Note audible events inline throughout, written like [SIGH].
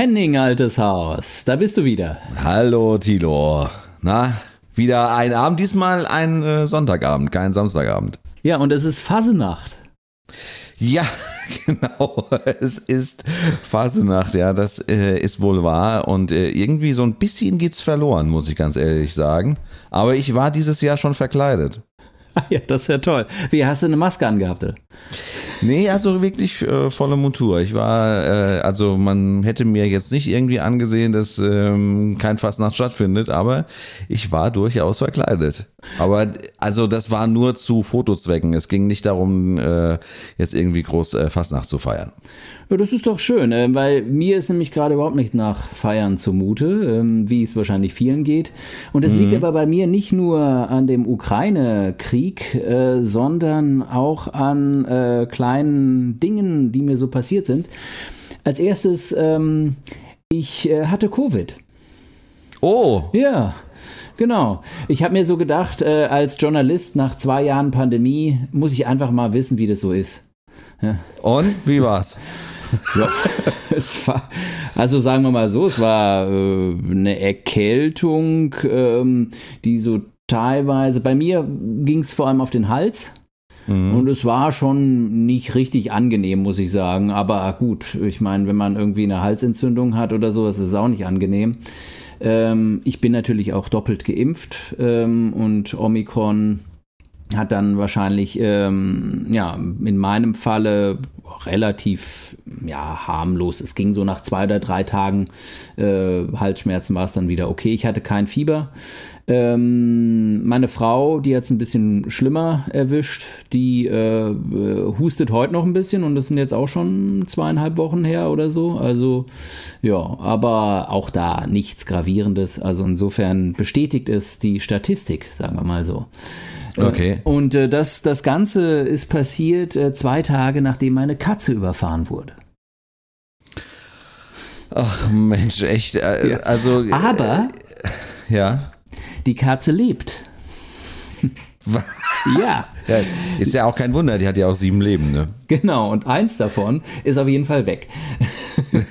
Henning, altes Haus, da bist du wieder. Hallo Tilo. Na, wieder ein Abend, diesmal ein äh, Sonntagabend, kein Samstagabend. Ja, und es ist Fasenacht. Ja, [LAUGHS] genau. Es ist Fasenacht, ja, das äh, ist wohl wahr. Und äh, irgendwie so ein bisschen geht's verloren, muss ich ganz ehrlich sagen. Aber ich war dieses Jahr schon verkleidet. [LAUGHS] Ja, das ist ja toll. Wie, hast du eine Maske angehabt? Nee, also wirklich äh, volle Montur. Ich war, äh, also man hätte mir jetzt nicht irgendwie angesehen, dass ähm, kein Fastnacht stattfindet, aber ich war durchaus verkleidet. Aber also das war nur zu Fotozwecken. Es ging nicht darum, äh, jetzt irgendwie groß äh, Fastnacht zu feiern. Ja, das ist doch schön, äh, weil mir ist nämlich gerade überhaupt nicht nach Feiern zumute, ähm, wie es wahrscheinlich vielen geht. Und es mhm. liegt aber bei mir nicht nur an dem Ukraine-Krieg, äh, sondern auch an äh, kleinen Dingen, die mir so passiert sind. Als erstes, ähm, ich äh, hatte Covid. Oh. Ja. Genau. Ich habe mir so gedacht, äh, als Journalist nach zwei Jahren Pandemie muss ich einfach mal wissen, wie das so ist. Ja. Und wie war's? [LAUGHS] ja, es war, also sagen wir mal so, es war äh, eine Erkältung, ähm, die so teilweise, bei mir ging es vor allem auf den Hals. Mhm. Und es war schon nicht richtig angenehm, muss ich sagen. Aber gut, ich meine, wenn man irgendwie eine Halsentzündung hat oder so, ist es auch nicht angenehm. Ähm, ich bin natürlich auch doppelt geimpft ähm, und Omikron hat dann wahrscheinlich, ähm, ja, in meinem Falle relativ, ja, harmlos. Es ging so nach zwei oder drei Tagen äh, Halsschmerzen war es dann wieder okay. Ich hatte kein Fieber. Ähm, meine Frau, die hat es ein bisschen schlimmer erwischt, die äh, äh, hustet heute noch ein bisschen und das sind jetzt auch schon zweieinhalb Wochen her oder so. Also ja, aber auch da nichts Gravierendes. Also insofern bestätigt es die Statistik, sagen wir mal so. Äh, okay. Und äh, das, das Ganze ist passiert äh, zwei Tage, nachdem meine Katze überfahren wurde. Ach Mensch, echt. Äh, ja. Also. Aber. ja. Die Katze lebt. ja. ja. Ist ja auch kein Wunder, die hat ja auch sieben Leben, ne? Genau, und eins davon ist auf jeden Fall weg. [LAUGHS]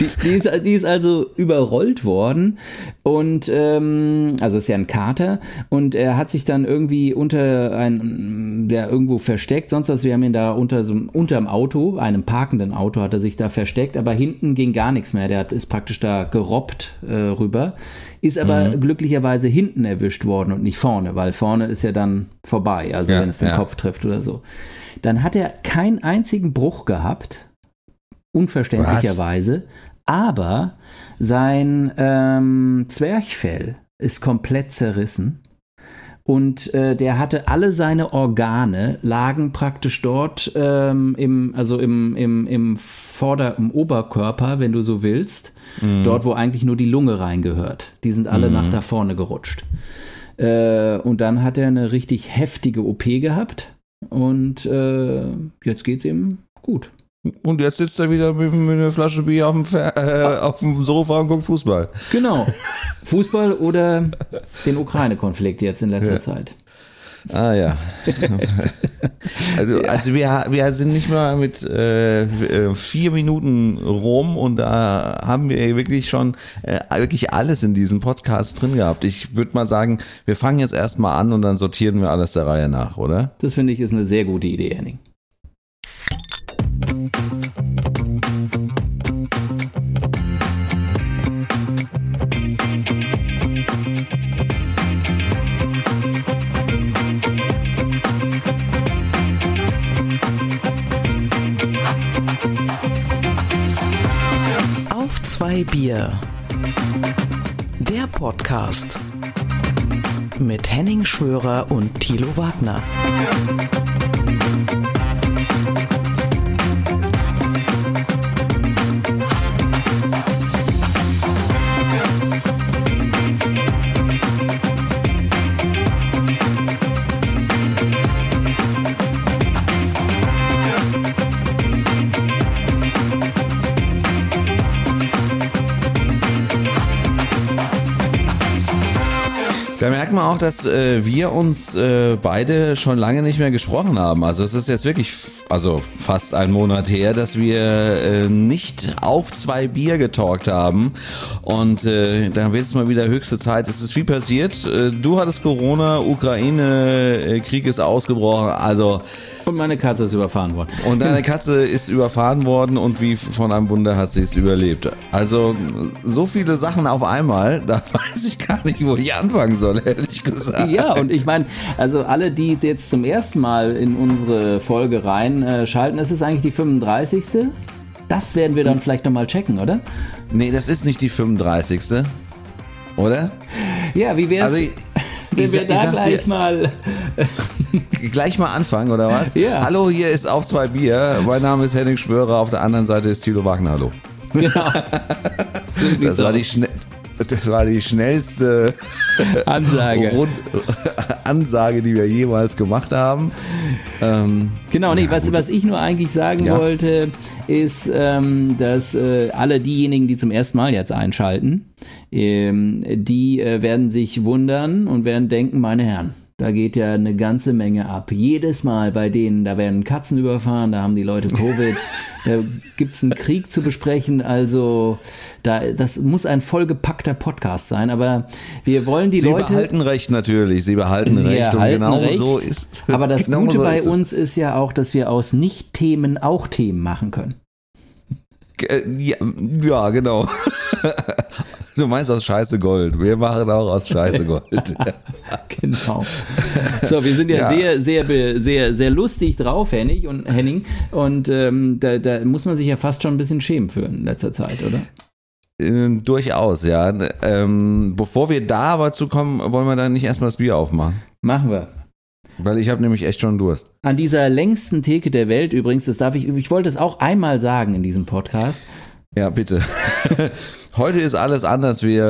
die, die, ist, die, ist, also überrollt worden und ähm, also ist ja ein Kater und er hat sich dann irgendwie unter ein, der irgendwo versteckt, sonst was, wir haben ihn da unter so unterm Auto, einem parkenden Auto hat er sich da versteckt, aber hinten ging gar nichts mehr, der ist praktisch da gerobbt äh, rüber, ist aber mhm. glücklicherweise hinten erwischt worden und nicht vorne, weil vorne ist ja dann vorbei, also ja, wenn es den ja. Kopf trifft oder so. Dann hat er keinen einzigen Bruch gehabt, unverständlicherweise, Was? aber sein ähm, Zwerchfell ist komplett zerrissen. Und äh, der hatte alle seine Organe, lagen praktisch dort ähm, im, also im, im, im Vorder-, im Oberkörper, wenn du so willst, mhm. dort, wo eigentlich nur die Lunge reingehört. Die sind alle mhm. nach da vorne gerutscht. Äh, und dann hat er eine richtig heftige OP gehabt und äh, jetzt geht's ihm gut. Und jetzt sitzt er wieder mit, mit einer Flasche Bier auf dem, äh, auf dem Sofa und guckt Fußball. Genau. [LAUGHS] Fußball oder den Ukraine-Konflikt jetzt in letzter ja. Zeit. Ah ja. also, [LAUGHS] ja. also wir, wir sind nicht mal mit äh, vier Minuten rum und da haben wir wirklich schon äh, wirklich alles in diesem Podcast drin gehabt. Ich würde mal sagen, wir fangen jetzt erstmal an und dann sortieren wir alles der Reihe nach, oder? Das finde ich ist eine sehr gute Idee, Henning. Zwei Bier. Der Podcast mit Henning Schwörer und Thilo Wagner. Merkt man auch, dass äh, wir uns äh, beide schon lange nicht mehr gesprochen haben. Also es ist jetzt wirklich also fast einen Monat her, dass wir äh, nicht auf zwei Bier getalkt haben. Und äh, dann wird es mal wieder höchste Zeit. Es ist viel passiert. Äh, du hattest Corona, Ukraine, äh, Krieg ist ausgebrochen. Also Und meine Katze ist überfahren worden. und deine Katze ist überfahren worden und wie von einem Wunder hat sie es überlebt. Also so viele Sachen auf einmal, da [LAUGHS] weiß ich gar nicht, wo ich anfangen soll, ehrlich gesagt. Ja, und ich meine, also alle, die jetzt zum ersten Mal in unsere Folge reinschalten, es ist eigentlich die 35. Das werden wir dann vielleicht nochmal checken, oder? Nee, das ist nicht die 35. Oder? Ja, wie wär's, Also ich, wenn ich, wir da gleich dir, mal. [LAUGHS] gleich mal anfangen, oder was? Ja. Hallo, hier ist auf zwei Bier. Mein Name ist Henning Schwörer, auf der anderen Seite ist Thilo Wagner. Hallo. Genau. [LAUGHS] So Das war, die das war die schnellste Ansage. Rund Ansage, die wir jemals gemacht haben. Ähm, Genau, nee, was, was ich nur eigentlich sagen Ja. wollte, ist, ähm, dass äh, alle diejenigen, die zum ersten Mal jetzt einschalten, ähm, die äh, werden sich wundern und werden denken, meine Herren, da geht ja eine ganze Menge ab. Jedes Mal bei denen, da werden Katzen überfahren, da haben die Leute Covid, [LAUGHS] da gibt's einen Krieg zu besprechen, also da, das muss ein vollgepackter Podcast sein, aber wir wollen die Sie Leute... behalten Recht natürlich, sie behalten Sie Recht und genau Recht. so ist [LAUGHS] Aber das [LAUGHS] genau Gute so bei ist es. uns ist ja auch, dass wir aus Nicht-Themen auch Themen machen können. Äh, Ja, ja, genau. Du meinst aus Scheiße Gold. Wir machen auch aus Scheiße Gold. [LAUGHS] Genau. So, wir sind ja, [LAUGHS] Ja. sehr, sehr, sehr, sehr lustig drauf, Henning und Henning. Und ähm, da, da muss man sich ja fast schon ein bisschen schämen für in letzter Zeit, oder? Ähm, durchaus, ja. Ähm, bevor wir da aber zu kommen, wollen wir dann nicht erstmal das Bier aufmachen. Machen wir. Weil ich habe nämlich echt schon Durst. An dieser längsten Theke der Welt übrigens, das darf ich, ich wollte es auch einmal sagen in diesem Podcast. Ja, bitte. [LAUGHS] Heute ist alles anders. Wir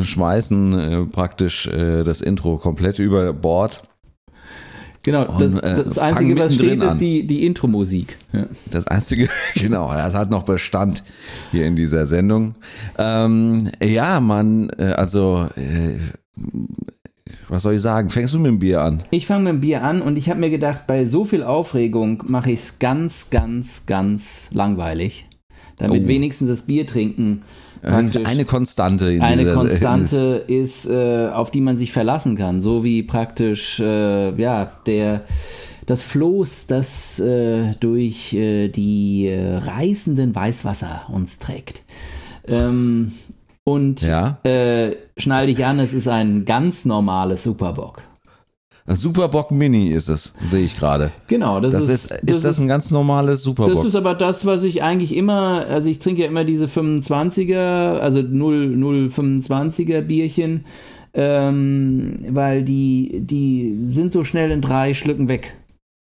äh, schmeißen äh, praktisch äh, das Intro komplett über Bord. Genau, das, Und, äh, das Einzige, was steht, mittendrin ist an. die, die Intro-Musik. Ja. Das einzige, [LAUGHS] genau, das hat noch Bestand hier in dieser Sendung. Ähm, ja, man, äh, also, äh, was soll ich sagen? Fängst du mit dem Bier an? Ich fange mit dem Bier an und ich habe mir gedacht, bei so viel Aufregung mache ich es ganz, ganz, ganz langweilig. Damit Oh. wenigstens das Bier trinken praktisch Eine Konstante. In eine Konstante [LAUGHS] ist, äh, auf die man sich verlassen kann. So wie praktisch äh, ja, der, das Floß, das äh, durch äh, die äh, reißenden Weißwasser uns trägt. Ähm, und Ja. äh, schnall dich an, es ist ein ganz normales Superbock. Superbock Mini ist es, sehe ich gerade. Genau, das, Das ist, ist, ist das ein ganz normales Superbock? Das ist aber das, was ich eigentlich immer, also ich trinke ja immer diese 25er, also 0, 025er Bierchen, ähm, weil die, die sind so schnell in drei Schlücken weg.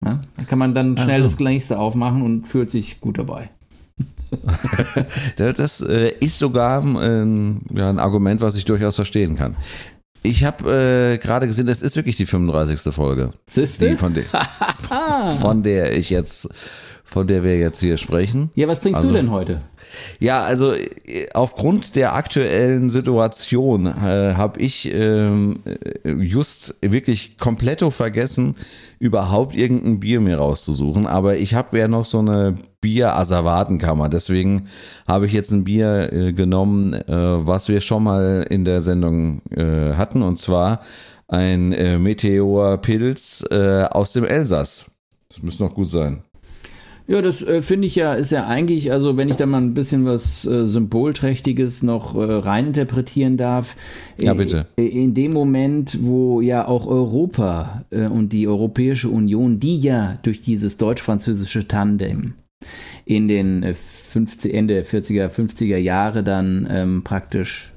Ja? Da kann man dann schnell so. das nächste aufmachen und fühlt sich gut dabei. [LAUGHS] Das, das äh, ist sogar ähm, ja, ein Argument, was ich durchaus verstehen kann. Ich habe äh, gerade gesehen, das ist wirklich die 35. Folge, die, Siehste? von, der, [LAUGHS] von der ich jetzt, von der wir jetzt hier sprechen. Ja, was trinkst Also- du denn heute? Ja, also äh, aufgrund der aktuellen Situation äh, habe ich ähm, äh, just wirklich kompletto vergessen, überhaupt irgendein Bier mir rauszusuchen. Aber ich habe ja noch so eine Bier-Asservatenkammer. Deswegen habe ich jetzt ein Bier äh, genommen, äh, was wir schon mal in der Sendung äh, hatten. Und zwar ein Meteor-Pilz aus dem Elsass. Das müsste noch gut sein. Ja, das äh, finde ich ja, ist ja eigentlich, also wenn ich da mal ein bisschen was äh, Symbolträchtiges noch äh, reininterpretieren darf. Ja, äh, bitte. äh, In dem Moment, wo ja auch Europa äh, und die Europäische Union, die ja durch dieses deutsch-französische Tandem in den äh, 50, Ende 40er, 50er Jahre dann ähm, praktisch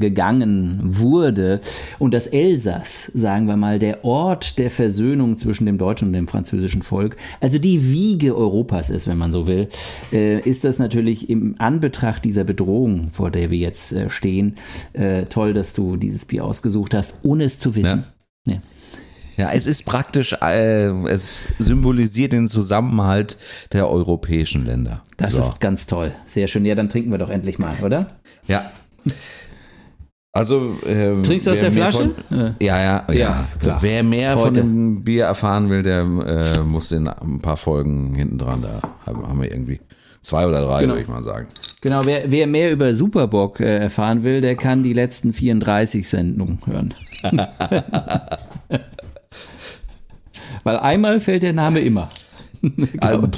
angegangen wurde und das Elsass, sagen wir mal, der Ort der Versöhnung zwischen dem deutschen und dem französischen Volk, also die Wiege Europas ist, wenn man so will, äh, ist das natürlich im Anbetracht dieser Bedrohung, vor der wir jetzt äh, stehen, äh, toll, dass du dieses Bier ausgesucht hast, ohne es zu wissen. Ja. Ja, es ist praktisch, äh, es symbolisiert den Zusammenhalt der europäischen Länder. Das So. ist ganz toll. Sehr schön. Ja, dann trinken wir doch endlich mal, oder? Ja. Also äh, Trinkst du aus der Flasche? Von, Ja. ja, ja, ja, klar. Wer mehr von Heute. dem Bier erfahren will, der äh, muss in ein paar Folgen hinten dran. Da haben wir irgendwie zwei oder drei, Genau. würde ich mal sagen. Genau, wer, wer mehr über Superbock äh, erfahren will, der kann die letzten 34 Sendungen hören. [LAUGHS] Weil einmal fällt der Name immer. [LAUGHS] [LAUGHS] Also,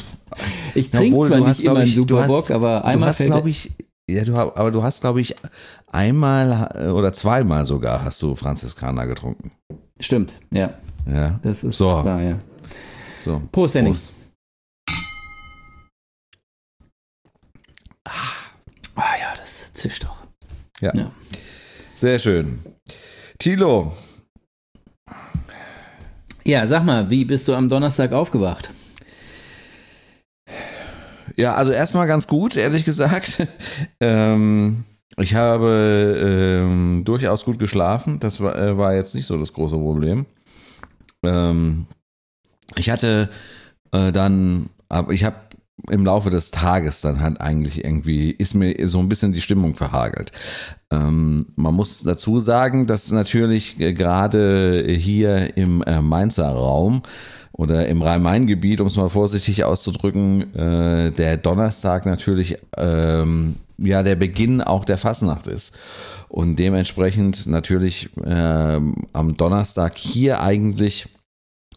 Ich trinke zwar du nicht hast, immer einen du Superbock, aber du einmal hast, fällt glaube ich, ja, du, aber du hast, glaube ich, einmal äh, oder zweimal sogar hast du Franziskaner getrunken. Stimmt, ja. Ja. Das ist So. wahr, ja. So. Prost, Henning. Prost. Ah ja, das zischt doch. Ja. Ja. Sehr schön. Tilo, Ja, sag mal, wie bist du am Donnerstag aufgewacht? Ja, also erstmal ganz gut, ehrlich gesagt. [LAUGHS] ähm, ich habe ähm, durchaus gut geschlafen. Das war, äh, war jetzt nicht so das große Problem. Ähm, ich hatte äh, dann, aber ich habe im Laufe des Tages dann halt eigentlich irgendwie, ist mir so ein bisschen die Stimmung verhagelt. Ähm, man muss dazu sagen, dass natürlich äh, gerade hier im äh, Mainzer Raum oder im Rhein-Main-Gebiet, um es mal vorsichtig auszudrücken, äh, der Donnerstag natürlich ähm, ja der Beginn auch der Fasnacht ist. Und dementsprechend natürlich ähm, am Donnerstag hier eigentlich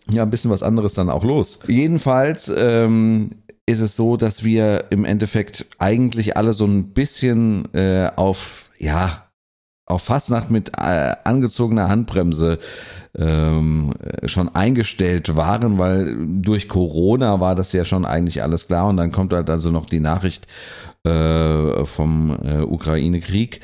ja ein bisschen was anderes dann auch los. Jedenfalls ähm, ist es so, dass wir im Endeffekt eigentlich alle so ein bisschen äh, auf, ja, auf Fastnacht mit äh, angezogener Handbremse ähm, äh, schon eingestellt waren, weil durch Corona war das ja schon eigentlich alles klar und dann kommt halt also noch die Nachricht äh, vom äh, Ukraine-Krieg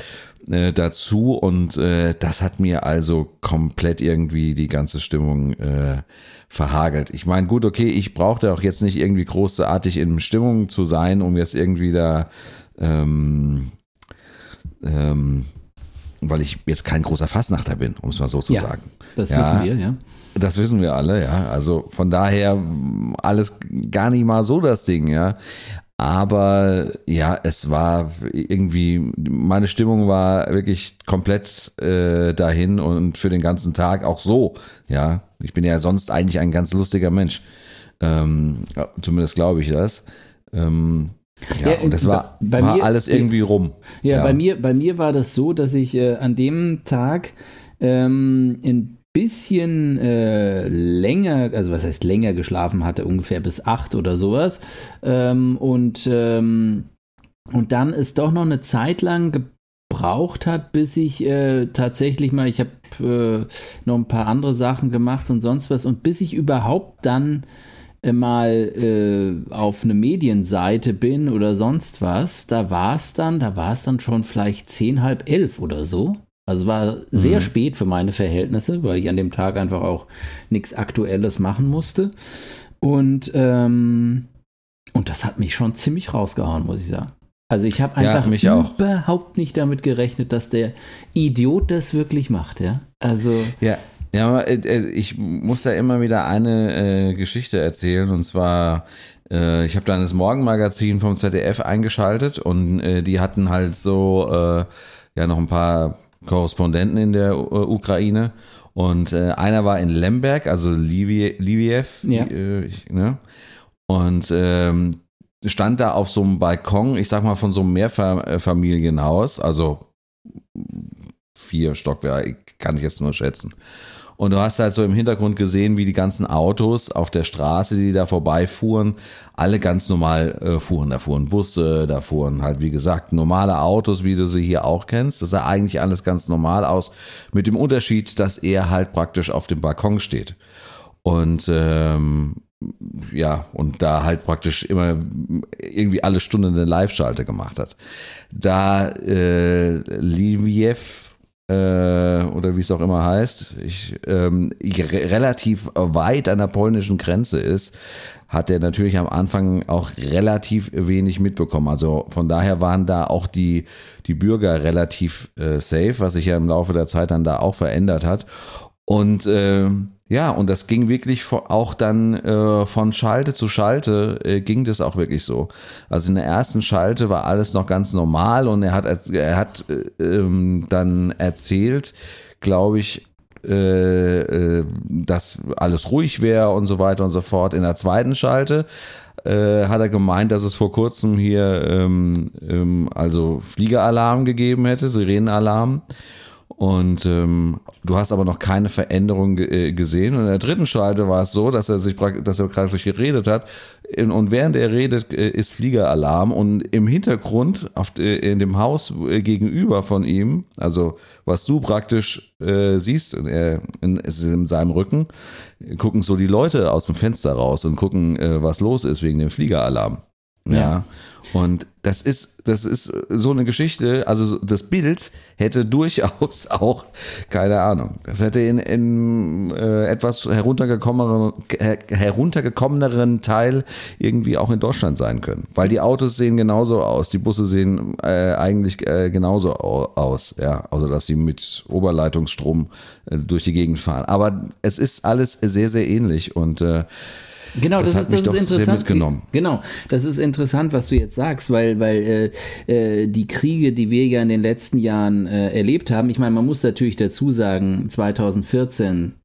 äh, dazu und äh, das hat mir also komplett irgendwie die ganze Stimmung äh, verhagelt. Ich meine, gut, okay, ich brauchte auch jetzt nicht irgendwie großartig in Stimmung zu sein, um jetzt irgendwie da ähm, ähm, weil ich jetzt kein großer Fassnachter bin, um es mal so zu Ja. sagen. Das Ja. wissen wir, ja. Das wissen wir alle, ja. Also von daher alles gar nicht mal so das Ding, ja. Aber ja, es war irgendwie, meine Stimmung war wirklich komplett äh, dahin und für den ganzen Tag auch so, ja. Ich bin ja sonst eigentlich ein ganz lustiger Mensch. Ähm, zumindest glaube ich das. Ähm, ja, Ja, und das war, bei war mir- alles irgendwie rum. Ja, Bei, mir, bei mir war das so, dass ich äh, an dem Tag ähm, ein bisschen äh, länger, also was heißt länger geschlafen hatte, ungefähr bis acht oder sowas. Ähm, und, ähm, und dann ist doch noch eine Zeit lang gebraucht hat, bis ich äh, tatsächlich mal, ich habe äh, noch ein paar andere Sachen gemacht und sonst was und bis ich überhaupt dann äh, mal äh, auf eine Medienseite bin oder sonst was, da war es dann, da war es dann schon vielleicht zehn, halb elf oder so. Also war sehr Mhm. spät für meine Verhältnisse, weil ich an dem Tag einfach auch nichts Aktuelles machen musste. Und, ähm, und das hat mich schon ziemlich rausgehauen, muss ich sagen. Also ich habe Ja, einfach mich auch. überhaupt nicht damit gerechnet, dass der Idiot das wirklich macht, ja. Also Ja, ja, äh, äh, ich muss da immer wieder eine äh, Geschichte erzählen und zwar äh, ich habe dann das Morgenmagazin vom ZDF eingeschaltet und äh, die hatten halt so äh, ja noch ein paar Korrespondenten in der Ukraine und einer war in Lemberg, also Lviv, Lviv Ja. ich, ne? und ähm, stand da auf so einem Balkon, ich sag mal von so einem Mehrfamilienhaus, also vier Stockwerke, kann ich jetzt nur schätzen. Und du hast halt so im Hintergrund gesehen, wie die ganzen Autos auf der Straße, die da vorbeifuhren, alle ganz normal äh, fuhren. Da fuhren Busse, da fuhren halt, wie gesagt, normale Autos, wie du sie hier auch kennst. Das sah eigentlich alles ganz normal aus, mit dem Unterschied, dass er halt praktisch auf dem Balkon steht. Und ähm, ja, und da halt praktisch immer irgendwie alle Stunden eine Live-Schalte gemacht hat. Da äh, Liviev oder wie es auch immer heißt, ich, ähm, re relativ weit an der polnischen Grenze ist, hat er natürlich am Anfang auch relativ wenig mitbekommen. Also von daher waren da auch die, die Bürger relativ äh, safe, was sich ja im Laufe der Zeit dann da auch verändert hat. Und äh, Ja, und das ging wirklich auch dann äh, von Schalte zu Schalte äh, ging das auch wirklich so. Also in der ersten Schalte war alles noch ganz normal und er hat er hat äh, ähm, dann erzählt, glaube ich, äh, äh, dass alles ruhig wäre und so weiter und so fort. In der zweiten Schalte äh, hat er gemeint, dass es vor kurzem hier ähm, ähm, also Fliegeralarm gegeben hätte, Sirenenalarm. Und ähm, du hast aber noch keine Veränderung äh, gesehen. Und in der dritten Schalte war es so, dass er sich, dass er praktisch geredet hat. Und während er redet, äh, ist Fliegeralarm. Und im Hintergrund, auf, äh, in dem Haus gegenüber von ihm, also was du praktisch äh, siehst, er, in, in seinem Rücken, gucken so die Leute aus dem Fenster raus und gucken, äh, was los ist wegen dem Fliegeralarm. Ja. ja. Und das ist, das ist so eine Geschichte, also das Bild hätte [LAUGHS] durchaus auch, keine Ahnung, das hätte in, in äh, etwas heruntergekommeneren, heruntergekommeneren Teil irgendwie auch in Deutschland sein können. Weil die Autos sehen genauso aus, die Busse sehen äh, eigentlich äh, genauso aus, ja, also dass sie mit Oberleitungsstrom äh, durch die Gegend fahren. Aber es ist alles sehr, sehr ähnlich und äh, Genau, das, das ist, das ist interessant. Genau, das ist interessant, was du jetzt sagst, weil, weil äh, äh, die Kriege, die wir ja in den letzten Jahren äh, erlebt haben, ich meine, man muss natürlich dazu sagen, 2014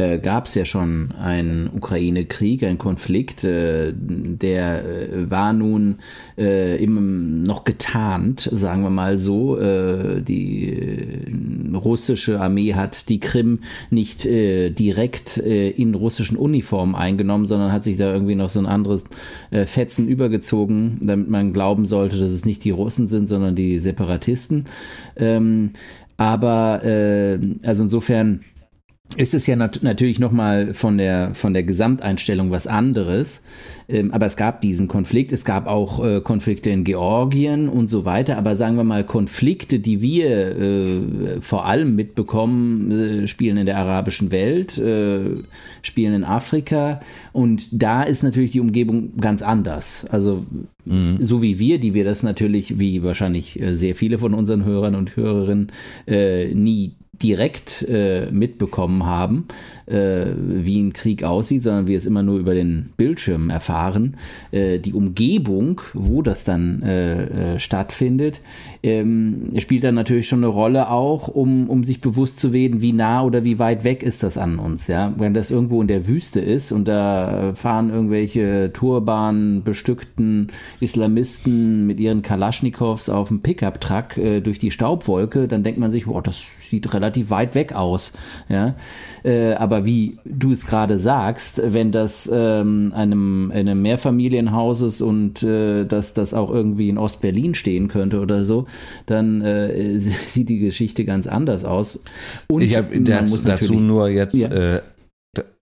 äh, gab es ja schon einen Ukraine-Krieg, einen Konflikt, äh, der äh, war nun äh, immer noch getarnt, sagen wir mal so. Äh, die äh, russische Armee hat die Krim nicht direkt in russischen Uniformen eingenommen, sondern hat sich da irgendwie noch so ein anderes Fetzen übergezogen, damit man glauben sollte, dass es nicht die Russen sind, sondern die Separatisten. Ähm, aber also insofern ist es ja nat natürlich nochmal von der, von der Gesamteinstellung was anderes. Ähm, aber es gab diesen Konflikt, es gab auch äh, Konflikte in Georgien und so weiter. Aber sagen wir mal, Konflikte, die wir äh, vor allem mitbekommen, äh, spielen in der arabischen Welt, äh, spielen in Afrika. Und da ist natürlich die Umgebung ganz anders. Also mhm. so wie wir, die wir das natürlich, wie wahrscheinlich äh, sehr viele von unseren Hörern und Hörerinnen, äh, nie direkt äh, mitbekommen haben, äh, wie ein Krieg aussieht, sondern wir es immer nur über den Bildschirm erfahren. Äh, die Umgebung, wo das dann äh, äh, stattfindet, ähm, spielt dann natürlich schon eine Rolle auch, um, um sich bewusst zu werden, wie nah oder wie weit weg ist das an uns. Ja? Wenn das irgendwo in der Wüste ist und da fahren irgendwelche Turban bestückten Islamisten mit ihren Kalaschnikows auf dem Pickup-Truck äh, durch die Staubwolke, dann denkt man sich, boah, das sieht relativ weit weg aus. Ja? Äh, aber wie du es gerade sagst, wenn das ähm, einem, einem Mehrfamilienhaus ist und äh, dass das auch irgendwie in Ostberlin stehen könnte oder so, dann äh, [LAUGHS] sieht die Geschichte ganz anders aus. Und ich habe dazu nur jetzt ja. äh,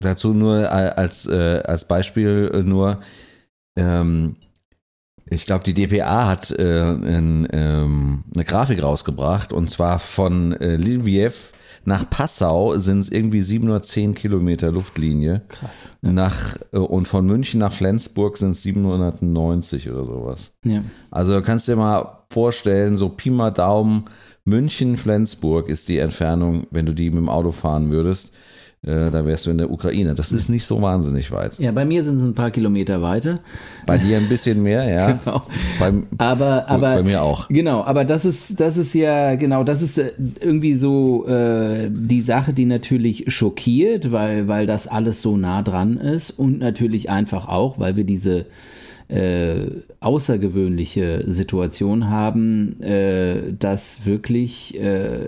dazu nur als, äh, als Beispiel äh, nur ähm, ich glaube, die DPA hat äh, in, ähm, eine Grafik rausgebracht und zwar von äh, Lviv nach Passau sind es irgendwie 710 Kilometer Luftlinie. Krass. Nach, äh, und von München nach Flensburg sind es 790 oder sowas. Ja. Also kannst du dir mal vorstellen, so Pi mal Daumen, München, Flensburg ist die Entfernung, wenn du die mit dem Auto fahren würdest. Äh, da wärst du in der Ukraine. Das ist nicht so wahnsinnig weit. Ja, bei mir sind es ein paar Kilometer weiter. Bei dir ein bisschen mehr, ja. [LAUGHS] genau. Beim, aber, aber, bei mir auch. Genau, aber das ist, das ist ja, genau, das ist äh, irgendwie so äh, die Sache, die natürlich schockiert, weil, weil das alles so nah dran ist und natürlich einfach auch, weil wir diese äh, außergewöhnliche Situation haben, äh, dass wirklich äh,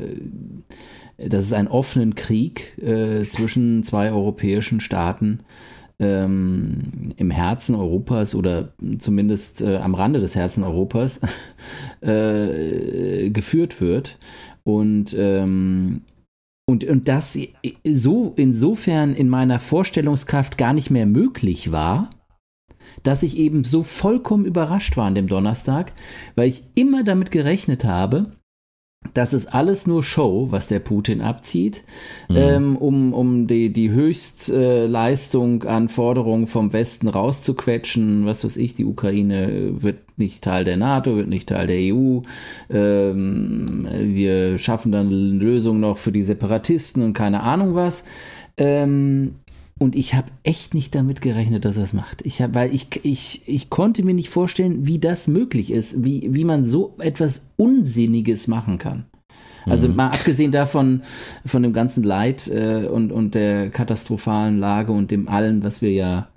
dass es einen offenen Krieg äh, zwischen zwei europäischen Staaten ähm, im Herzen Europas oder zumindest äh, am Rande des Herzen Europas [LAUGHS] äh, geführt wird. Und, ähm, und, und das so insofern in meiner Vorstellungskraft gar nicht mehr möglich war, dass ich eben so vollkommen überrascht war an dem Donnerstag, weil ich immer damit gerechnet habe, das ist alles nur Show, was der Putin abzieht, mhm. ähm, um, um die, die Höchstleistung an Forderungen vom Westen rauszuquetschen. Was weiß ich, die Ukraine wird nicht Teil der NATO, wird nicht Teil der EU. Ähm, wir schaffen dann eine Lösung noch für die Separatisten und keine Ahnung was. Ähm, und ich habe echt nicht damit gerechnet, dass er es macht. Ich hab, weil ich, ich, ich konnte mir nicht vorstellen, wie das möglich ist, wie, wie man so etwas Unsinniges machen kann. Also mhm. mal abgesehen davon, von dem ganzen Leid äh, und, und der katastrophalen Lage und dem allen, was wir ja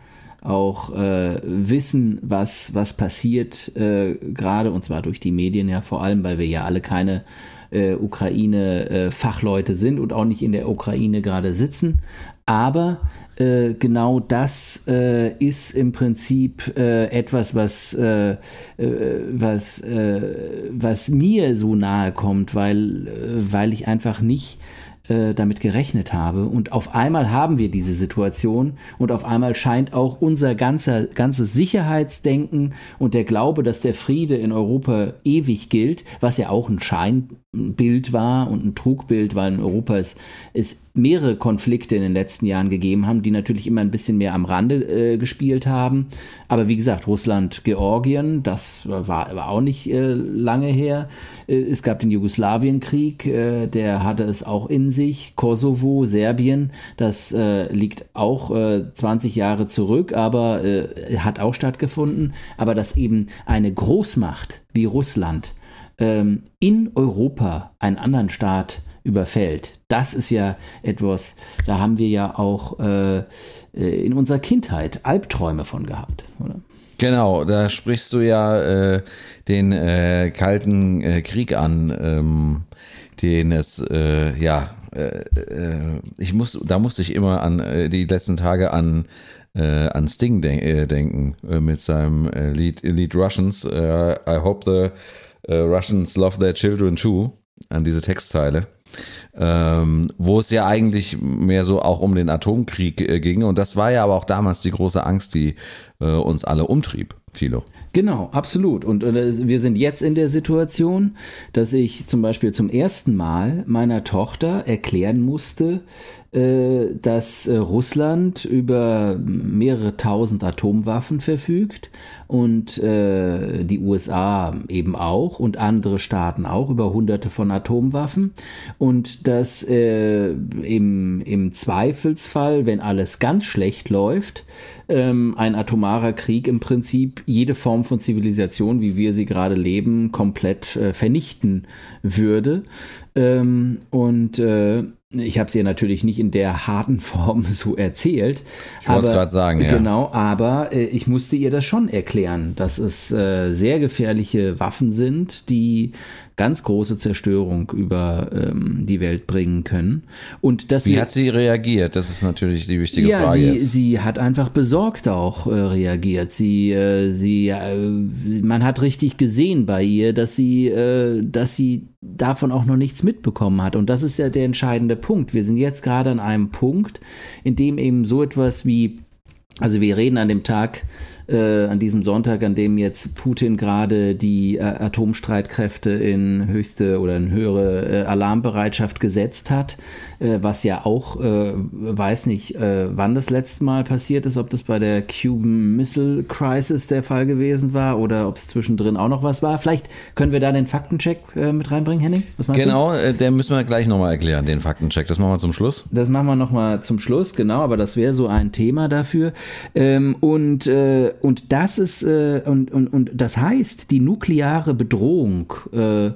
auch äh, wissen, was, was passiert, äh, gerade und zwar durch die Medien ja vor allem, weil wir ja alle keine äh, Ukraine-Fachleute äh, sind und auch nicht in der Ukraine gerade sitzen. Aber äh, genau das äh, ist im Prinzip äh, etwas, was, äh, äh, was, was mir so nahe kommt, weil, weil ich einfach nicht äh, damit gerechnet habe. Und auf einmal haben wir diese Situation und auf einmal scheint auch unser ganzer, ganzes Sicherheitsdenken und der Glaube, dass der Friede in Europa ewig gilt, was ja auch ein Scheinbild war und ein Trugbild, weil in Europa es, es mehrere Konflikte in den letzten Jahren gegeben haben, die natürlich immer ein bisschen mehr am Rande äh, gespielt haben. Aber wie gesagt, Russland, Georgien, das war, war auch nicht äh, lange her. Äh, es gab den Jugoslawienkrieg, äh, der hatte es auch in sich. Kosovo, Serbien, das äh, liegt auch 20 Jahre zurück, aber hat auch stattgefunden. Aber dass eben eine Großmacht wie Russland ähm, in Europa einen anderen Staat überfällt. Das ist ja etwas, da haben wir ja auch äh, in unserer Kindheit Albträume von gehabt, oder? Genau, da sprichst du ja äh, den äh, Kalten äh, Krieg an, ähm, den es, äh, ja, äh, äh, ich muss, da musste ich immer an äh, die letzten Tage an äh, an Sting denk, äh, denken äh, mit seinem äh, Lied, Lied Russians. Äh, I hope the äh, Russians love their children too. An diese Textzeile ähm, wo es ja eigentlich mehr so auch um den Atomkrieg äh, ging. Und das war ja aber auch damals die große Angst, die äh, uns alle umtrieb, Thilo. Genau, absolut. Und äh, wir sind jetzt in der Situation, dass ich zum Beispiel zum ersten Mal meiner Tochter erklären musste, dass äh, Russland über mehrere tausend Atomwaffen verfügt und äh, die USA eben auch und andere Staaten auch über hunderte von Atomwaffen und dass äh, im, im Zweifelsfall, wenn alles ganz schlecht läuft, ähm, ein atomarer Krieg im Prinzip jede Form von Zivilisation, wie wir sie gerade leben, komplett äh, vernichten würde. Ähm, und äh, ich habe es ihr natürlich nicht in der harten [LAUGHS] Form so erzählt. Ich wollte es gerade sagen, ja. Genau, aber äh, ich musste ihr das schon erklären, dass es äh, sehr gefährliche Waffen sind, die ganz große Zerstörung über ähm, die Welt bringen können. Und dass Wie wir, hat sie reagiert? Das ist natürlich die wichtige ja, Frage. Sie, sie hat einfach besorgt auch äh, reagiert. Sie, äh, sie, äh, man hat richtig gesehen bei ihr, dass sie, äh, dass sie davon auch noch nichts mitbekommen hat. Und das ist ja der entscheidende Punkt. Wir sind jetzt gerade an einem Punkt, in dem eben so etwas wie, also wir reden an dem Tag, äh, an diesem Sonntag, an dem jetzt Putin gerade die äh, Atomstreitkräfte in höchste oder in höhere äh, Alarmbereitschaft gesetzt hat, äh, was ja auch, äh, weiß nicht, wann das letzte Mal passiert ist, ob das bei der Cuban Missile Crisis der Fall gewesen war oder ob es zwischendrin auch noch was war. Vielleicht können wir da den Faktencheck mit reinbringen, Henning? genau, du? den müssen wir gleich nochmal erklären, den Faktencheck. Das machen wir zum Schluss. Das machen wir nochmal zum Schluss, genau, aber das wäre so ein Thema dafür. Ähm, und und das ist, äh, und, und, und das heißt, die nukleare Bedrohung äh,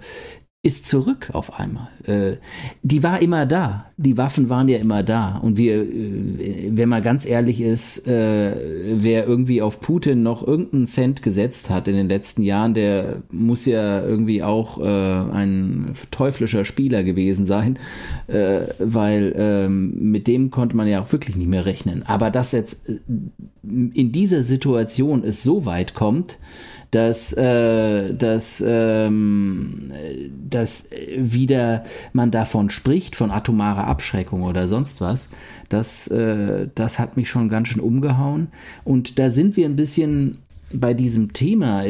ist zurück auf einmal. Äh, die war immer da. Die Waffen waren ja immer da. Und wir, äh, wenn man ganz ehrlich ist, äh, wer irgendwie auf Putin noch irgendeinen Cent gesetzt hat in den letzten Jahren, der muss ja irgendwie auch äh, ein teuflischer Spieler gewesen sein, äh, weil ähm, mit dem konnte man ja auch wirklich nicht mehr rechnen. Aber dass jetzt äh, in dieser Situation es so weit kommt, dass, äh, dass, ähm, dass wieder man davon spricht, von atomarer Abschreckung oder sonst was, das, äh, das hat mich schon ganz schön umgehauen. Und da sind wir ein bisschen bei diesem Thema.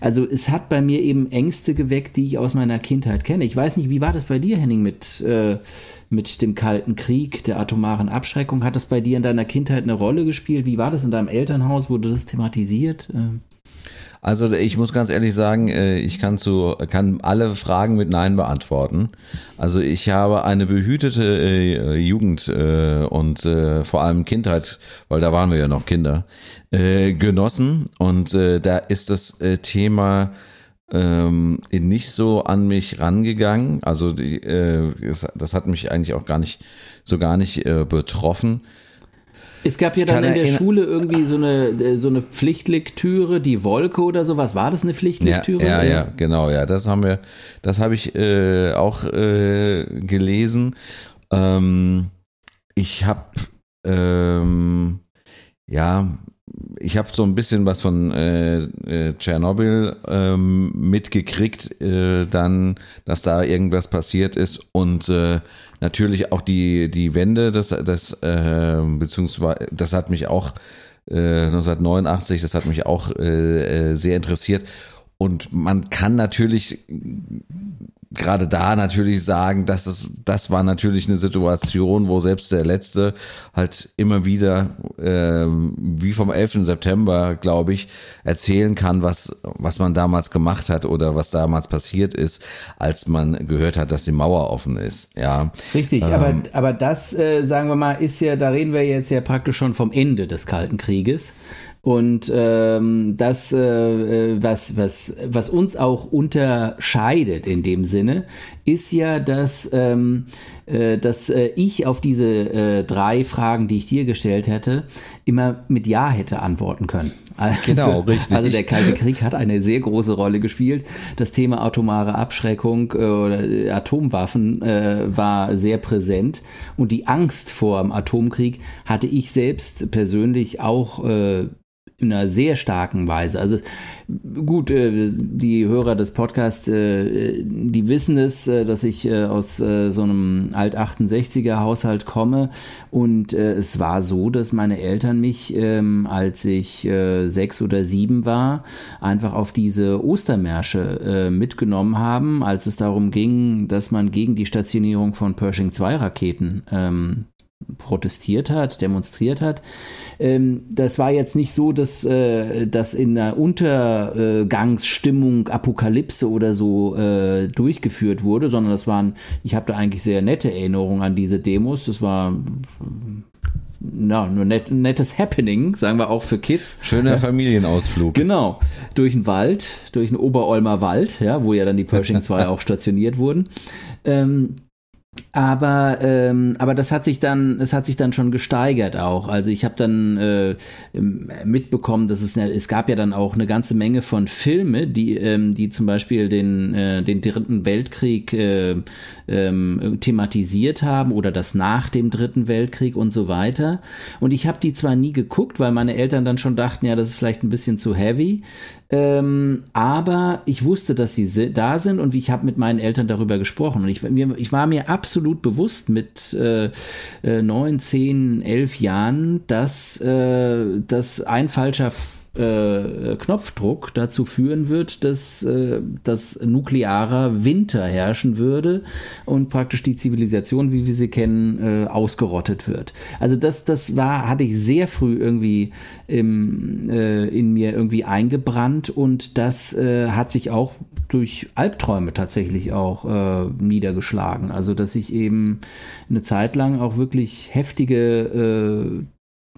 Also es hat bei mir eben Ängste geweckt, die ich aus meiner Kindheit kenne. Ich weiß nicht, wie war das bei dir, Henning, mit, äh, mit dem Kalten Krieg, der atomaren Abschreckung? Hat das bei dir in deiner Kindheit eine Rolle gespielt? Wie war das in deinem Elternhaus? Wurde das thematisiert? Ähm Also ich muss ganz ehrlich sagen, äh, ich kann zu kann alle Fragen mit Nein beantworten. Also ich habe eine behütete äh, Jugend äh, und vor allem Kindheit, weil da waren wir ja noch Kinder, genossen und da ist das Thema ähm, nicht so an mich rangegangen. Also die, das hat mich eigentlich auch gar nicht so gar nicht betroffen. Es gab ja dann in der Schule irgendwie so eine, so eine Pflichtlektüre, die Wolke oder sowas. War das eine Pflichtlektüre? Ja, ja, ja genau, ja. Das haben wir, das habe ich äh, auch äh, gelesen. Ähm, ich habe, ähm, ja, ich habe so ein bisschen was von äh, äh, Tschernobyl ähm, mitgekriegt, äh, dann, dass da irgendwas passiert ist und äh, natürlich auch die die Wende, das das äh, beziehungsweise das hat mich auch äh, 1989, das hat mich auch äh, äh, sehr interessiert. Und man kann natürlich gerade da natürlich sagen, dass es, das war natürlich eine Situation, wo selbst der Letzte halt immer wieder, äh, wie vom 11. September, glaube ich, erzählen kann, was, was man damals gemacht hat oder was damals passiert ist, als man gehört hat, dass die Mauer offen ist. Ja. Richtig, ähm, aber, aber das, äh, sagen wir mal, ist ja, da reden wir jetzt ja praktisch schon vom Ende des Kalten Krieges. Und ähm, das, äh, äh, was, was, was uns auch unterscheidet in dem Sinne, ist ja, dass, ähm, äh, dass äh, ich auf diese äh, drei Fragen, die ich dir gestellt hätte, immer mit Ja hätte antworten können. Also, genau, richtig. Also der Kalte Krieg hat eine sehr große Rolle gespielt. Das Thema atomare Abschreckung äh, oder Atomwaffen äh, war sehr präsent. Und die Angst vor dem Atomkrieg hatte ich selbst persönlich auch äh, in einer sehr starken Weise. Also gut, äh, die Hörer des Podcasts, äh, die wissen es, äh, dass ich aus so einem Alt-68er Haushalt komme und es war so, dass meine Eltern mich, ähm, als ich sechs oder sieben war, einfach auf diese Ostermärsche mitgenommen haben, als es darum ging, dass man gegen die Stationierung von Pershing 2 Raketen ähm, protestiert hat, demonstriert hat. Ähm, das war jetzt nicht so, dass äh, das in einer Untergangsstimmung, Apokalypse oder so äh, durchgeführt wurde, sondern das waren, ich habe da eigentlich sehr nette Erinnerungen an diese Demos. Das war ja, nur net, nettes Happening, sagen wir auch für Kids. Schöner Familienausflug. Genau. Durch den Wald, durch den Oberolmer Wald, ja, wo ja dann die Pershing 2 [LAUGHS] auch stationiert wurden. Ähm, aber ähm, aber das hat sich dann es hat sich dann schon gesteigert auch. Also ich habe dann äh, mitbekommen dass es es gab ja dann auch eine ganze Menge von Filme die ähm, die zum Beispiel den äh, den dritten Weltkrieg äh, ähm, thematisiert haben oder das nach dem dritten Weltkrieg und so weiter. Und ich habe die zwar nie geguckt weil meine Eltern dann schon dachten ja das ist vielleicht ein bisschen zu heavy. Ähm, aber ich wusste, dass sie da sind und ich habe mit meinen Eltern darüber gesprochen. Und ich, ich war mir absolut bewusst mit äh, äh, neun, zehn, elf Jahren, dass, äh, dass ein falscher äh, Knopfdruck dazu führen wird, dass, äh, dass nuklearer Winter herrschen würde und praktisch die Zivilisation, wie wir sie kennen, äh, ausgerottet wird. Also das, das war, hatte ich sehr früh irgendwie im, äh, in mir irgendwie eingebrannt und das äh, hat sich auch durch Albträume tatsächlich auch äh, niedergeschlagen. Also dass ich eben eine Zeit lang auch wirklich heftige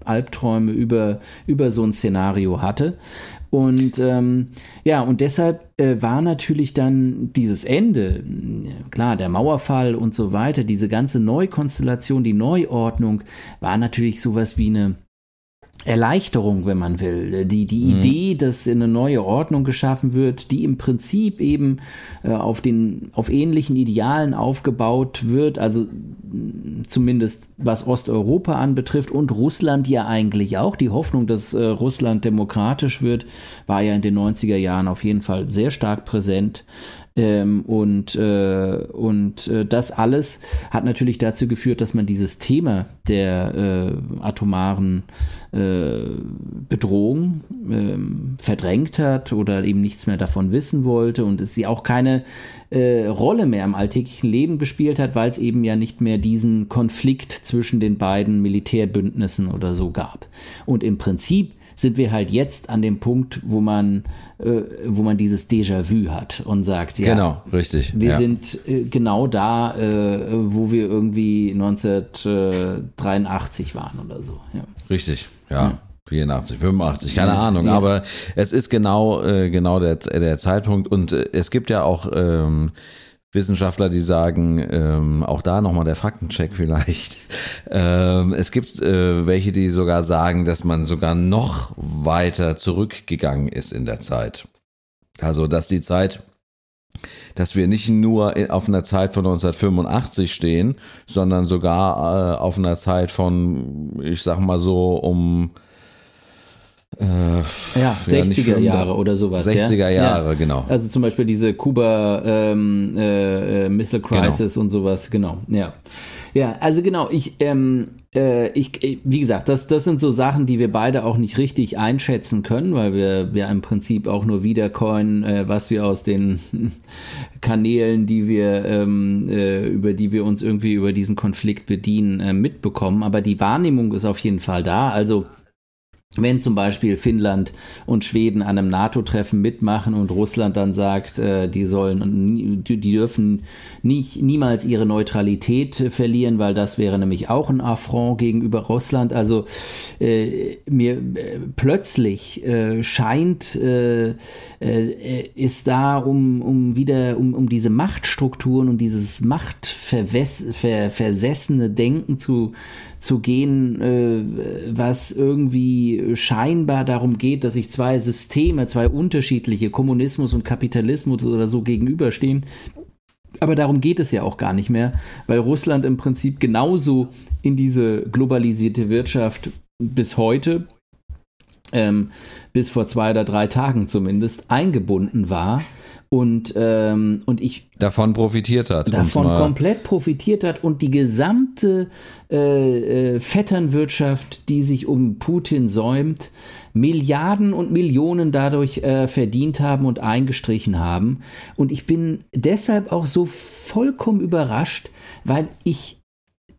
Albträume über, über so ein Szenario hatte. Und ähm, ja, und deshalb äh, war natürlich dann dieses Ende, klar, der Mauerfall und so weiter, diese ganze Neukonstellation, die Neuordnung, war natürlich sowas wie eine Erleichterung, wenn man will. Die, die mhm. Idee, dass eine neue Ordnung geschaffen wird, die im Prinzip eben äh, auf, den, auf ähnlichen Idealen aufgebaut wird, also zumindest was Osteuropa anbetrifft und Russland ja eigentlich auch. Die Hoffnung, dass äh, Russland demokratisch wird, war ja in den 90er Jahren auf jeden Fall sehr stark präsent. Ähm, und äh, und äh, das alles hat natürlich dazu geführt, dass man dieses Thema der äh, atomaren äh, Bedrohung ähm, verdrängt hat oder eben nichts mehr davon wissen wollte und es sie auch keine äh, Rolle mehr im alltäglichen Leben gespielt hat, weil es eben ja nicht mehr diesen Konflikt zwischen den beiden Militärbündnissen oder so gab. Und im Prinzip sind wir halt jetzt an dem Punkt, wo man, äh, wo man dieses Déjà-vu hat und sagt, ja, Genau, richtig. wir ja. sind äh, genau da, äh, wo wir irgendwie 1983 waren oder so. Ja. Richtig, ja. 84, 85, keine Ahnung, ja. aber es ist genau, äh, genau der, der Zeitpunkt und äh, es gibt ja auch ähm, Wissenschaftler, die sagen, ähm, auch da nochmal der Faktencheck vielleicht. [LAUGHS] Ähm, es gibt äh, welche, die sogar sagen, dass man sogar noch weiter zurückgegangen ist in der Zeit. Also, dass die Zeit, dass wir nicht nur auf einer Zeit von 1985 stehen, sondern sogar äh, auf einer Zeit von, ich sag mal so, um Ja, Ja, nicht 60er fünf- Jahre oder sowas. 60er ja? Jahre, ja. genau. Also zum Beispiel diese Kuba ähm, äh, äh, Missile Genau. Crisis und sowas, genau. Ja, ja also genau, ich, ähm, äh, ich, äh, wie gesagt, das, das sind so Sachen, die wir beide auch nicht richtig einschätzen können, weil wir, wir im Prinzip auch nur wiedercoinen, äh, was wir aus den [LAUGHS] Kanälen, die wir, ähm, äh, über die wir uns irgendwie über diesen Konflikt bedienen, äh, mitbekommen. Aber die Wahrnehmung ist auf jeden Fall da. Also wenn zum Beispiel Finnland und Schweden an einem NATO-Treffen mitmachen und Russland dann sagt, äh, die sollen, die dürfen nicht, niemals ihre Neutralität äh, verlieren, weil das wäre nämlich auch ein Affront gegenüber Russland. Also äh, mir äh, plötzlich äh, scheint, äh, äh, ist da um, um wieder, um, um diese Machtstrukturen und dieses machtversessene Denken zu, zu gehen, äh, was irgendwie scheinbar darum geht, dass sich zwei Systeme, zwei unterschiedliche, Kommunismus und Kapitalismus oder so gegenüberstehen. Aber darum geht es ja auch gar nicht mehr, weil Russland im Prinzip genauso in diese globalisierte Wirtschaft bis heute, ähm, bis vor zwei oder drei Tagen zumindest, eingebunden war. Und, ähm, und ich davon profitiert hat. davon komplett profitiert hat und die gesamte äh, äh, Vetternwirtschaft, die sich um Putin säumt, Milliarden und Millionen dadurch äh, verdient haben und eingestrichen haben. Und ich bin deshalb auch so vollkommen überrascht, weil ich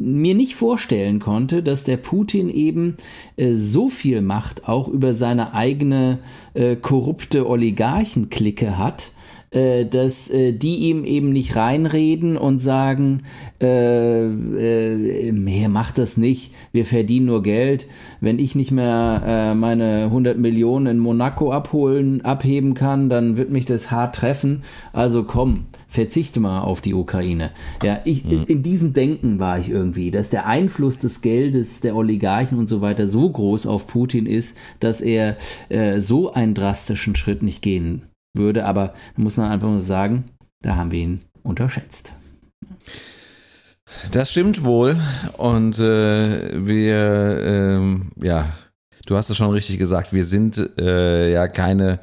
mir nicht vorstellen konnte, dass der Putin eben äh, so viel Macht auch über seine eigene äh, korrupte Oligarchenklicke hat, äh, dass äh, die ihm eben nicht reinreden und sagen, äh, äh, mach das nicht, wir verdienen nur Geld. Wenn ich nicht mehr äh, meine 100 Millionen in Monaco abholen, abheben kann, dann wird mich das hart treffen. Also komm, verzichte mal auf die Ukraine. Ja, ich, in diesem Denken war ich irgendwie, dass der Einfluss des Geldes der Oligarchen und so weiter so groß auf Putin ist, dass er äh, so einen drastischen Schritt nicht gehen würde. Aber muss man einfach nur sagen, da haben wir ihn unterschätzt. Das stimmt wohl. Und äh, wir, ähm, ja, du hast es schon richtig gesagt, wir sind äh, ja keine,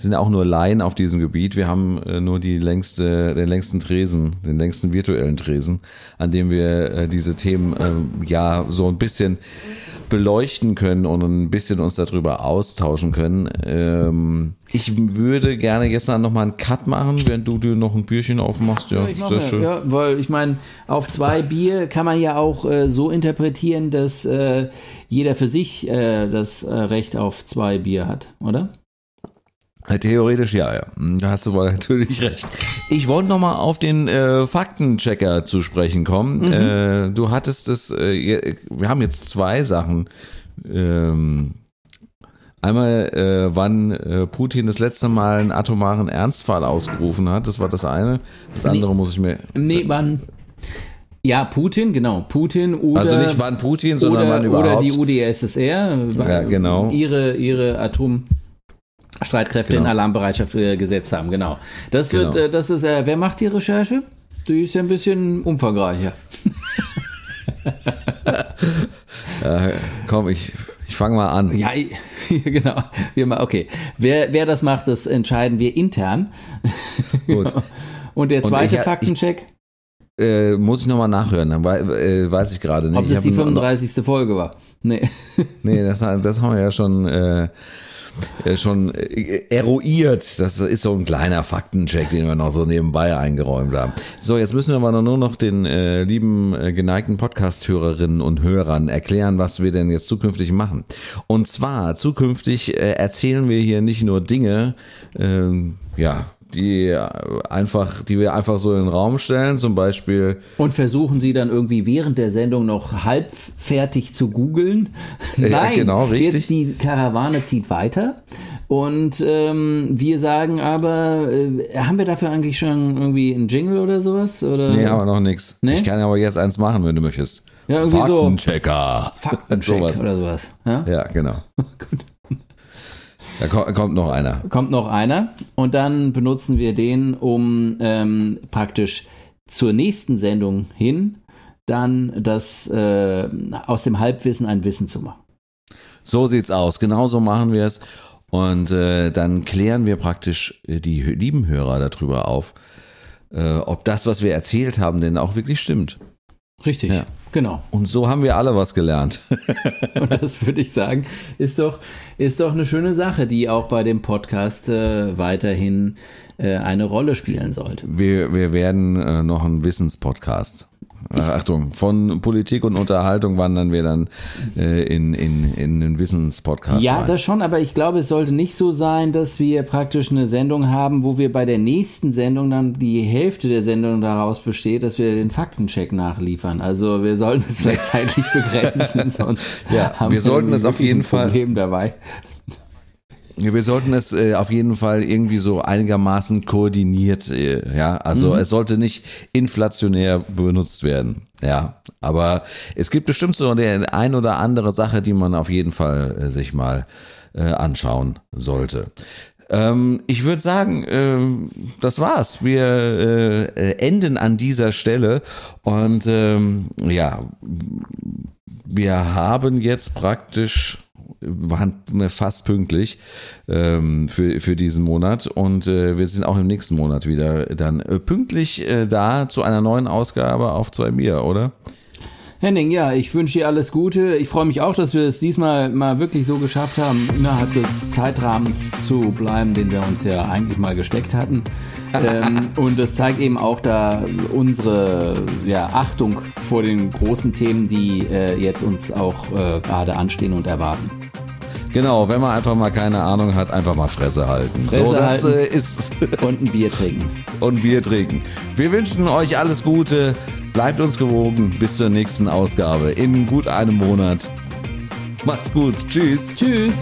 sind ja auch nur Laien auf diesem Gebiet. Wir haben äh, nur die längste, den längsten Tresen, den längsten virtuellen Tresen, an dem wir äh, diese Themen äh, ja so ein bisschen beleuchten können und ein bisschen uns darüber austauschen können. Ähm, ich würde gerne jetzt noch mal einen Cut machen, wenn du dir noch ein Bierchen aufmachst. Ja, ich sehr schön. ja, weil ich meine, auf zwei Bier kann man ja auch äh, so interpretieren, dass äh, jeder für sich äh, das Recht auf zwei Bier hat, oder? Theoretisch ja, ja. Da hast du wohl [LAUGHS] natürlich recht. Ich wollte noch mal auf den äh, Faktenchecker zu sprechen kommen. Äh, du hattest es, äh, wir haben jetzt zwei Sachen. Ähm, einmal, äh, wann äh, Putin das letzte Mal einen atomaren Ernstfall ausgerufen hat. Das war das eine. Das andere muss ich mir. Nee, wann? Ja, Putin, genau. Putin oder. Also nicht wann Putin, sondern oder, wann oder überhaupt. die UdSSR, Ja, genau. ihre, ihre Atomstreitkräfte Genau. in Alarmbereitschaft äh, gesetzt haben, genau. Das wird, Genau. äh, das ist, äh, wer macht die Recherche? Die ist ja ein bisschen umfangreicher. [LAUGHS] Äh, komm, ich, ich fange mal an. Ja, [LAUGHS] genau. Wir mal, okay. Wer, wer das macht, das entscheiden wir intern. Gut. [LAUGHS] Und der Und zweite ich- Faktencheck, Äh, muss ich noch mal nachhören, dann wei äh, weiß ich gerade nicht. ob Ich das die noch- 35. Folge war. Nee. Nee, das, das haben wir ja schon äh, schon äh, eruiert. Das ist so ein kleiner Faktencheck, den wir noch so nebenbei eingeräumt haben. So, jetzt müssen wir aber nur noch den äh, lieben äh, geneigten Podcast-Hörerinnen und Hörern erklären, was wir denn jetzt zukünftig machen. Und zwar zukünftig äh, erzählen wir hier nicht nur Dinge, ähm, ja, die einfach, die wir einfach so in den Raum stellen, zum Beispiel. Und versuchen sie dann irgendwie während der Sendung noch halbfertig zu googeln. Nein, Ja, genau, richtig. Die Karawane zieht weiter. Und ähm, wir sagen aber, äh, haben wir dafür eigentlich schon irgendwie einen Jingle oder sowas? Oder? Nee, aber noch nix. Nee? Ich kann aber jetzt eins machen, wenn du möchtest. Ja, irgendwie so. Faktenchecker. Faktencheck [LAUGHS] Sowas. oder sowas. Ja? Ja, genau. [LAUGHS] Gut. Da ko- kommt noch einer. kommt noch einer und dann benutzen wir den, um ähm, praktisch zur nächsten Sendung hin dann das äh, aus dem Halbwissen ein Wissen zu machen. So sieht's aus. Genauso machen wir es. Und äh, dann klären wir praktisch äh, die lieben Hörer darüber auf, äh, ob das, was wir erzählt haben, denn auch wirklich stimmt. Richtig, Ja. Genau. Und so haben wir alle was gelernt. [LAUGHS] Und das würde ich sagen, ist doch, ist doch eine schöne Sache, die auch bei dem Podcast äh, weiterhin äh, eine Rolle spielen sollte. Wir, wir werden äh, noch einen Wissenspodcast. Äh, Achtung, von Politik und Unterhaltung wandern wir dann äh, in, in, in den Wissenspodcast. Ja, rein. das schon, aber ich glaube, es sollte nicht so sein, dass wir praktisch eine Sendung haben, wo wir bei der nächsten Sendung dann die Hälfte der Sendung daraus besteht, dass wir den Faktencheck nachliefern. Also wir sollten es [LAUGHS] vielleicht zeitlich begrenzen, sonst Ja, haben wir sollten es auf jeden ein Fall- Problem dabei. Wir sollten es äh, auf jeden Fall irgendwie so einigermaßen koordiniert, äh, ja. Also Mhm. es sollte nicht inflationär benutzt werden, ja. Aber es gibt bestimmt so eine ein oder andere Sache, die man auf jeden Fall äh, sich mal äh, anschauen sollte. Ähm, ich würde sagen, ähm, das war's. Wir äh, äh, enden an dieser Stelle und ähm, ja, wir haben jetzt praktisch waren fast pünktlich ähm, für, für diesen Monat und äh, wir sind auch im nächsten Monat wieder dann äh, pünktlich äh, da zu einer neuen Ausgabe auf zwei Bier, oder? Henning, ja, ich wünsche dir alles Gute. Ich freue mich auch, dass wir es diesmal mal wirklich so geschafft haben, innerhalb des Zeitrahmens zu bleiben, den wir uns ja eigentlich mal gesteckt hatten. [LAUGHS] ähm, und das zeigt eben auch da unsere ja, Achtung vor den großen Themen, die äh, jetzt uns auch äh, gerade anstehen und erwarten. Genau, wenn man einfach mal keine Ahnung hat, einfach mal Fresse halten. Fresse so, das halten. äh, ist [LAUGHS] Und ein Bier trinken. und Bier trinken. Wir wünschen euch alles Gute, bleibt uns gewogen bis zur nächsten Ausgabe in gut einem Monat. Macht's gut, tschüss. Tschüss.